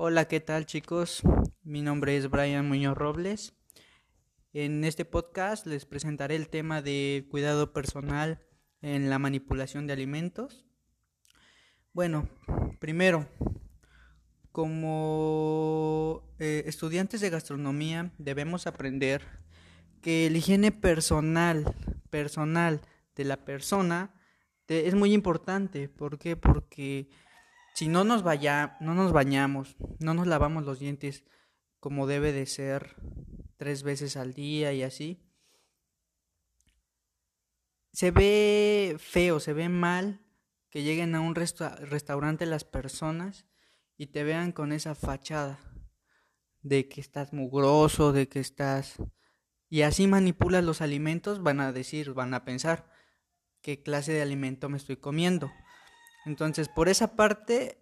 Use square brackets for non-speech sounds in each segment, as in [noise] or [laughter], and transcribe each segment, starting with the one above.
Hola, ¿qué tal chicos? Mi nombre es Brian Muñoz Robles. En este podcast les presentaré el tema de cuidado personal en la manipulación de alimentos. Bueno, primero, como eh, estudiantes de gastronomía debemos aprender que la higiene personal, personal de la persona es muy importante. ¿Por qué? Porque si no nos, vaya, no nos bañamos, no nos lavamos los dientes como debe de ser tres veces al día y así, se ve feo, se ve mal que lleguen a un restaurante las personas y te vean con esa fachada de que estás mugroso, de que estás... Y así manipulas los alimentos, van a decir, van a pensar, qué clase de alimento me estoy comiendo. Entonces, por esa parte,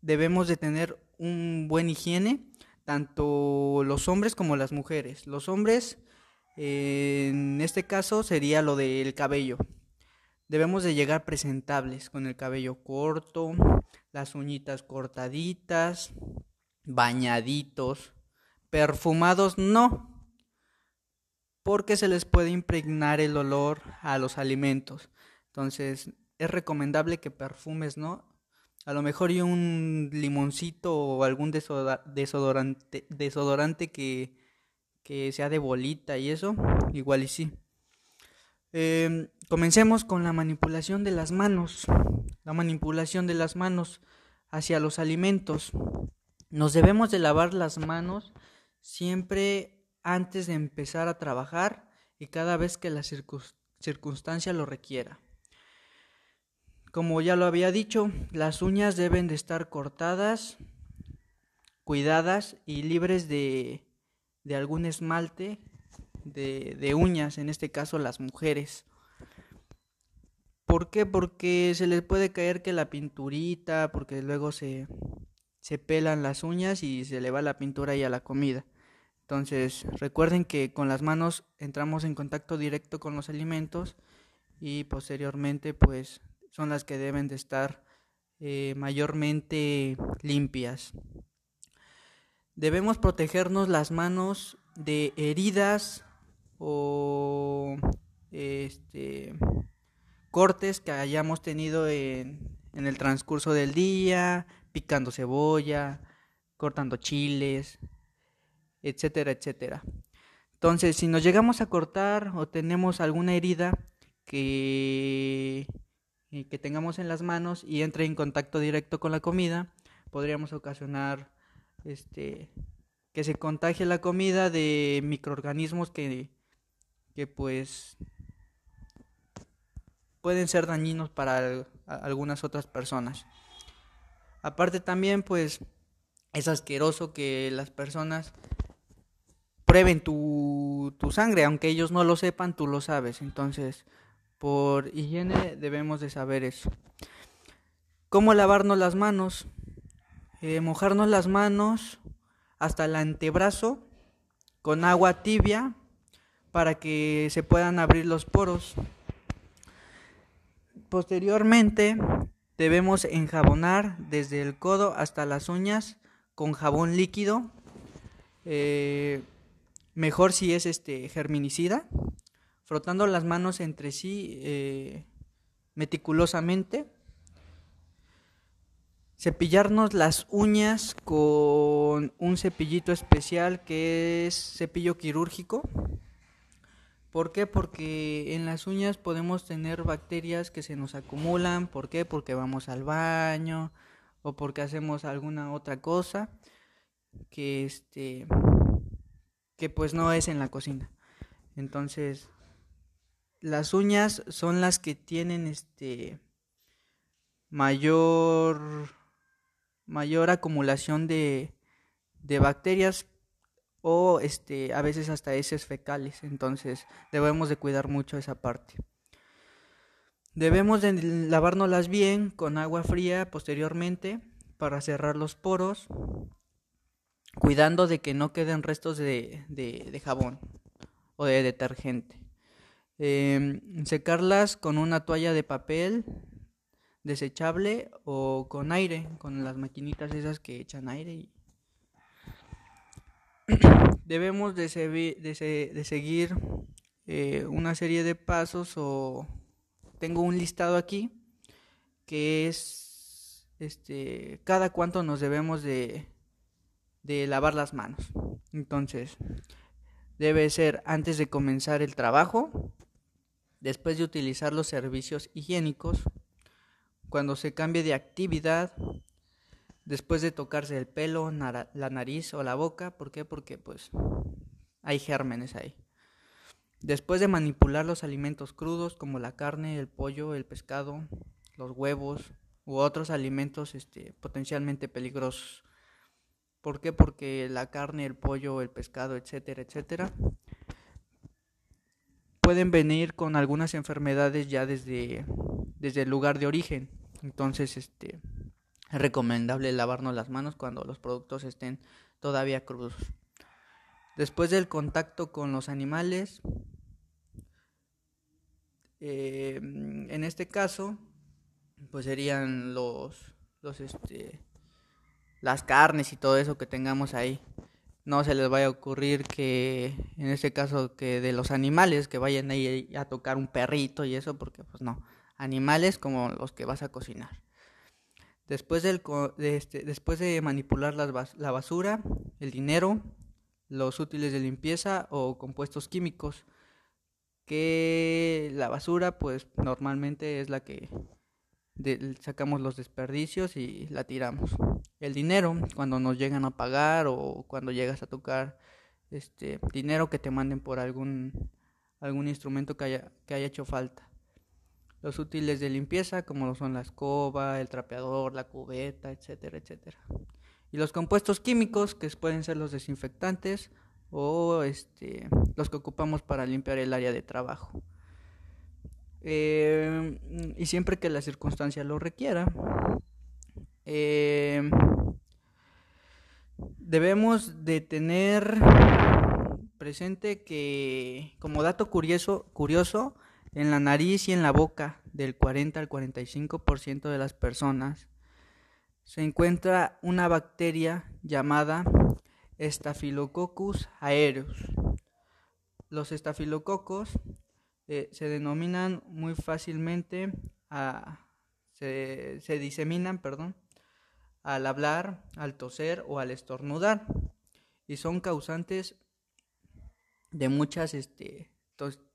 debemos de tener un buen higiene, tanto los hombres como las mujeres. Los hombres, en este caso, sería lo del cabello. Debemos de llegar presentables, con el cabello corto, las uñitas cortaditas, bañaditos, perfumados no, porque se les puede impregnar el olor a los alimentos. Entonces, es recomendable que perfumes, ¿no? A lo mejor y un limoncito o algún desodorante, desodorante que, que sea de bolita y eso, igual y sí. Em, comencemos con la manipulación de las manos. La manipulación de las manos hacia los alimentos. Nos debemos de lavar las manos siempre antes de empezar a trabajar y cada vez que la circunstancia lo requiera. Como ya lo había dicho, las uñas deben de estar cortadas, cuidadas y libres de, algún esmalte de, de, uñas, en este caso las mujeres. ¿Por qué? Porque se les puede caer que la pinturita, porque luego se, se pelan las uñas y se le va la pintura ahí a la comida. Entonces, recuerden que con las manos entramos en contacto directo con los alimentos y posteriormente pues son las que deben de estar eh, mayormente limpias. Debemos protegernos las manos de heridas o este, cortes que hayamos tenido en, en el transcurso del día, picando cebolla, cortando chiles, etcétera, etcétera. Entonces, si nos llegamos a cortar o tenemos alguna herida que, que tengamos en las manos y entre en contacto directo con la comida, podríamos ocasionar este, que se contagie la comida de microorganismos que, que pues pueden ser dañinos para algunas otras personas. Aparte también pues es asqueroso que las personas prueben tu, tu sangre, aunque ellos no lo sepan, tú lo sabes. Entonces, por higiene debemos de saber eso. ¿Cómo lavarnos las manos? Eh, mojarnos las manos hasta el antebrazo con agua tibia para que se puedan abrir los poros. Posteriormente debemos enjabonar desde el codo hasta las uñas con jabón líquido. Eh, Mejor si es este germinicida, frotando las manos entre sí eh, meticulosamente. Cepillarnos las uñas con un cepillito especial que es cepillo quirúrgico. ¿Por qué? Porque en las uñas podemos tener bacterias que se nos acumulan. ¿Por qué? Porque vamos al baño o porque hacemos alguna otra cosa que este que pues no es en la cocina. Entonces, las uñas son las que tienen este mayor mayor acumulación de, de bacterias o este a veces hasta heces fecales entonces debemos de cuidar mucho esa parte debemos de lavárnoslas bien con agua fría posteriormente para cerrar los poros cuidando de que no queden restos de, de, jabón o de detergente. Em, secarlas con una toalla de papel desechable o con aire, con las maquinitas esas que echan aire. [clears throat] Debemos de, de, seguir eh, una serie de pasos o tengo un listado aquí que es este cada cuánto nos debemos de, de lavar las manos. Entonces, debe ser antes de comenzar el trabajo, después de utilizar los servicios higiénicos, cuando se cambie de actividad, después de tocarse el pelo, la nariz o la boca, ¿por qué? Porque pues hay gérmenes ahí. Después de manipular los alimentos crudos como la carne, el pollo, el pescado, los huevos u otros alimentos este, potencialmente peligrosos. ¿Por qué? Porque la carne, el pollo, el pescado, etcétera, etcétera, pueden venir con algunas enfermedades ya desde, desde el lugar de origen. Entonces, este, es recomendable lavarnos las manos cuando los productos estén todavía crudos. Después del contacto con los animales, eh, en este caso, pues serían los, los, este, las carnes y todo eso que tengamos ahí no se les vaya a ocurrir que, en este caso, que de los animales que vayan ahí a tocar un perrito y eso, porque pues no, animales como los que vas a cocinar. Después, de este, después de manipular la basura, el dinero, los útiles de limpieza o compuestos químicos, que la basura pues normalmente es la que sacamos los desperdicios y la tiramos. El dinero, cuando nos llegan a pagar o cuando llegas a tocar este dinero que te manden por algún algún instrumento que haya, que haya hecho falta. Los útiles de limpieza, como lo son la escoba, el trapeador, la cubeta, etcétera, etcétera. Y los compuestos químicos, que pueden ser los desinfectantes o este, los que ocupamos para limpiar el área de trabajo. Eh, y siempre que la circunstancia lo requiera, eh, debemos de tener presente que como dato curioso, curioso, en la nariz y en la boca del 40 al 45% de las personas se encuentra una bacteria llamada Staphylococcus aureus. Los estafilococos eh, se denominan muy fácilmente, a, se, se, diseminan, perdón, al hablar, al toser o al estornudar y son causantes de muchas este,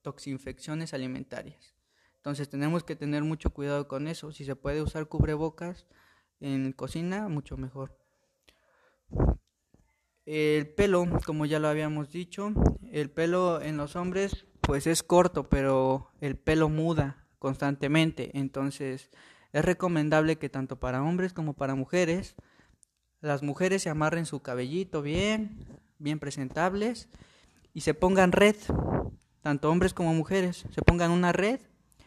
toxinfecciones alimentarias. Entonces tenemos que tener mucho cuidado con eso. Si se puede usar cubrebocas en cocina, mucho mejor. El pelo, como ya lo habíamos dicho, el pelo en los hombres pues es corto, pero el pelo muda constantemente. Entonces es recomendable que tanto para hombres como para mujeres, las mujeres se amarren su cabellito bien, bien presentables y se pongan red, tanto hombres como mujeres, se pongan una red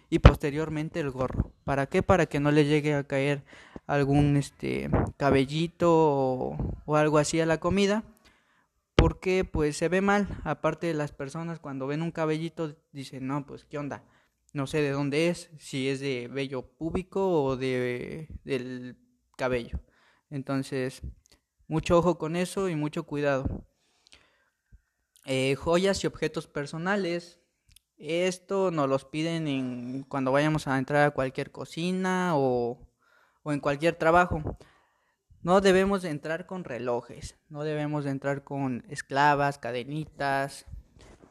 y posteriormente el gorro. ¿Para qué? Para que no le llegue a caer algún este cabellito o, o algo así a la comida porque pues se ve mal, aparte las personas cuando ven un cabellito dicen, no, pues qué onda, no sé de dónde es, si es de vello púbico o de del cabello. Entonces, mucho ojo con eso y mucho cuidado. Eh, joyas y objetos personales. Esto nos los piden en, cuando vayamos a entrar a cualquier cocina o, o en cualquier trabajo. No debemos de entrar con relojes, no debemos de entrar con esclavas, cadenitas,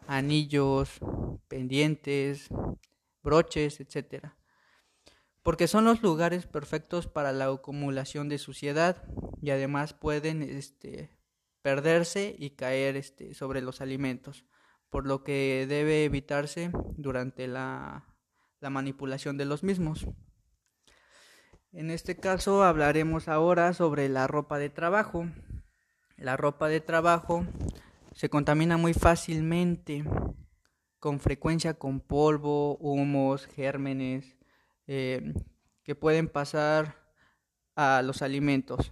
anillos, pendientes, broches, etc. Porque son los lugares perfectos para la acumulación de suciedad y además pueden este, perderse y caer este, sobre los alimentos, por lo que debe evitarse durante la manipulación de los mismos. En este caso hablaremos ahora sobre la ropa de trabajo. La ropa de trabajo se contamina muy fácilmente, con frecuencia con polvo, humos, gérmenes, eh, que pueden pasar a los alimentos.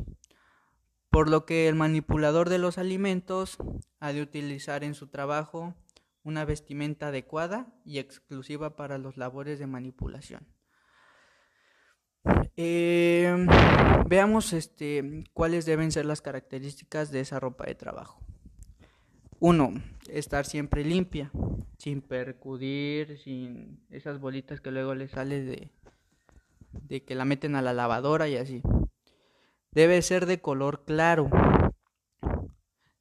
Por lo que el manipulador de los alimentos ha de utilizar en su trabajo una vestimenta adecuada y exclusiva para los labores de manipulación. Eh, veamos este, cuáles deben ser las características de esa ropa de trabajo. Uno, estar siempre limpia, sin percudir, sin esas bolitas que luego le sale de, de que la meten a la lavadora y así. Debe ser de color claro.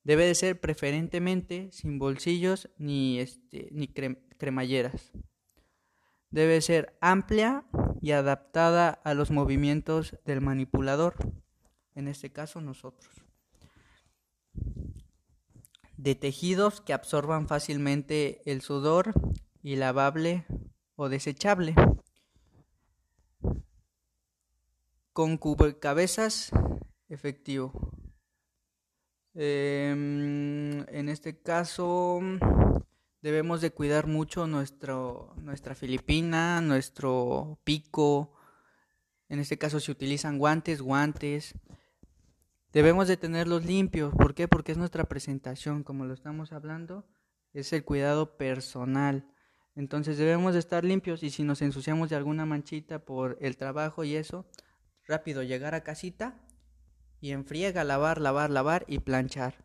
Debe de ser preferentemente sin bolsillos ni, este, ni cremalleras. Debe ser amplia y adaptada a los movimientos del manipulador, en este caso nosotros de tejidos que absorban fácilmente el sudor y lavable o desechable. Con cubrecabezas efectivo. Em, en este caso debemos de cuidar mucho nuestro, nuestra filipina, nuestro pico. En este caso se utilizan guantes, guantes. Debemos de tenerlos limpios. ¿Por qué? Porque es nuestra presentación, como lo estamos hablando, es el cuidado personal. Entonces debemos de estar limpios y si nos ensuciamos de alguna manchita por el trabajo y eso, rápido llegar a casita y en friega lavar, lavar, lavar y planchar.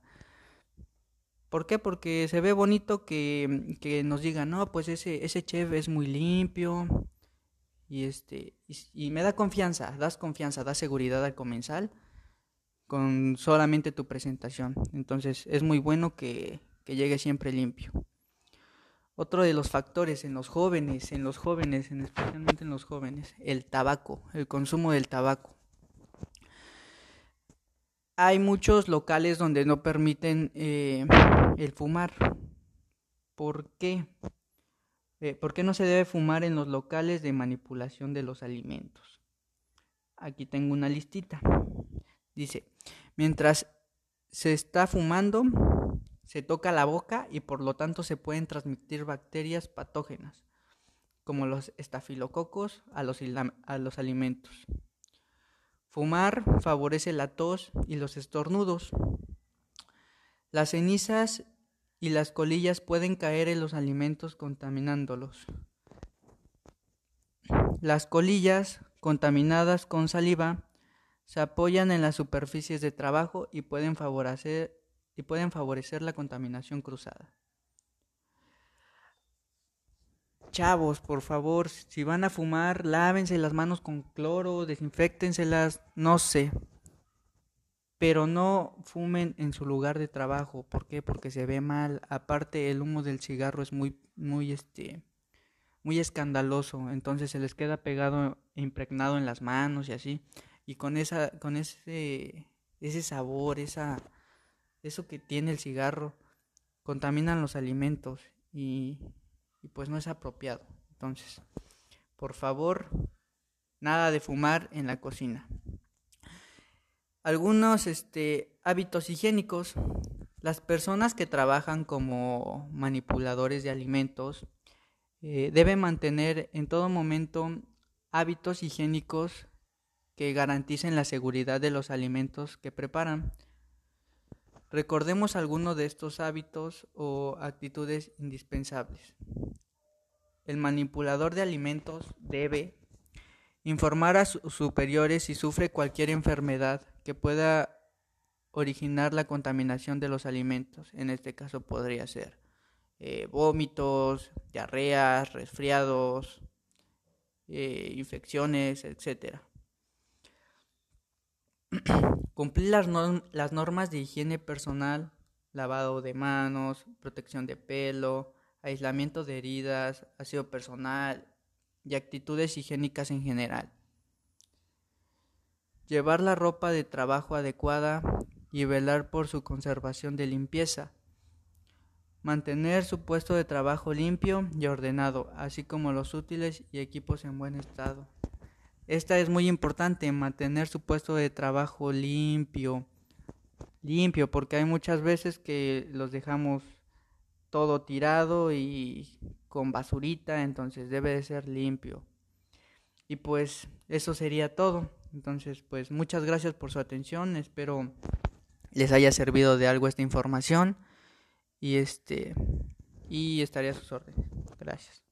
¿Por qué? Porque se ve bonito que, que nos digan, no, pues ese, ese chef es muy limpio y este y, me da confianza, das confianza, da seguridad al comensal con solamente tu presentación. Entonces es muy bueno que, llegue siempre limpio. Otro de los factores en los jóvenes, en los jóvenes, en especialmente en los jóvenes, el tabaco, el consumo del tabaco. Hay muchos locales donde no permiten eh, el fumar. ¿Por qué? Eh, ¿Por qué no se debe fumar en los locales de manipulación de los alimentos? Aquí tengo una listita. Dice, mientras se está fumando, se toca la boca y por lo tanto se pueden transmitir bacterias patógenas, como los estafilococos, a los, a los alimentos. Fumar favorece la tos y los estornudos. Las cenizas y las colillas pueden caer en los alimentos contaminándolos. Las colillas contaminadas con saliva se apoyan en las superficies de trabajo y pueden favorecer, y pueden favorecer la contaminación cruzada. Chavos, por favor, si van a fumar, lávense las manos con cloro, desinfectenselas, no sé. Pero no fumen en su lugar de trabajo. ¿Por qué? Porque se ve mal. Aparte, el humo del cigarro es muy, muy, este, muy escandaloso. Entonces se les queda pegado, impregnado en las manos y así y con esa con ese ese sabor, esa eso que tiene el cigarro contaminan los alimentos y, pues no es apropiado. Entonces, por favor, nada de fumar en la cocina. Algunos este, hábitos higiénicos. Las personas que trabajan como manipuladores de alimentos eh, deben mantener en todo momento hábitos higiénicos que garanticen la seguridad de los alimentos que preparan. Recordemos algunos de estos hábitos o actitudes indispensables. El manipulador de alimentos debe informar a sus superiores si sufre cualquier enfermedad que pueda originar la contaminación de los alimentos. En este caso podría ser eh, vómitos, diarreas, resfriados, eh, infecciones, etcétera. [clears throat] Cumplir las normas de higiene personal, lavado de manos, protección de pelo, aislamiento de heridas, aseo personal y actitudes higiénicas en general. Llevar la ropa de trabajo adecuada y velar por su conservación de limpieza. Mantener su puesto de trabajo limpio y ordenado, así como los útiles y equipos en buen estado. Esta es muy importante, mantener su puesto de trabajo limpio. Limpio, porque hay muchas veces que los dejamos todo tirado y con basurita, entonces debe de ser limpio. Y pues eso sería todo. Entonces, pues muchas gracias por su atención. Espero les haya servido de algo esta información y este y estaría a sus órdenes. Gracias.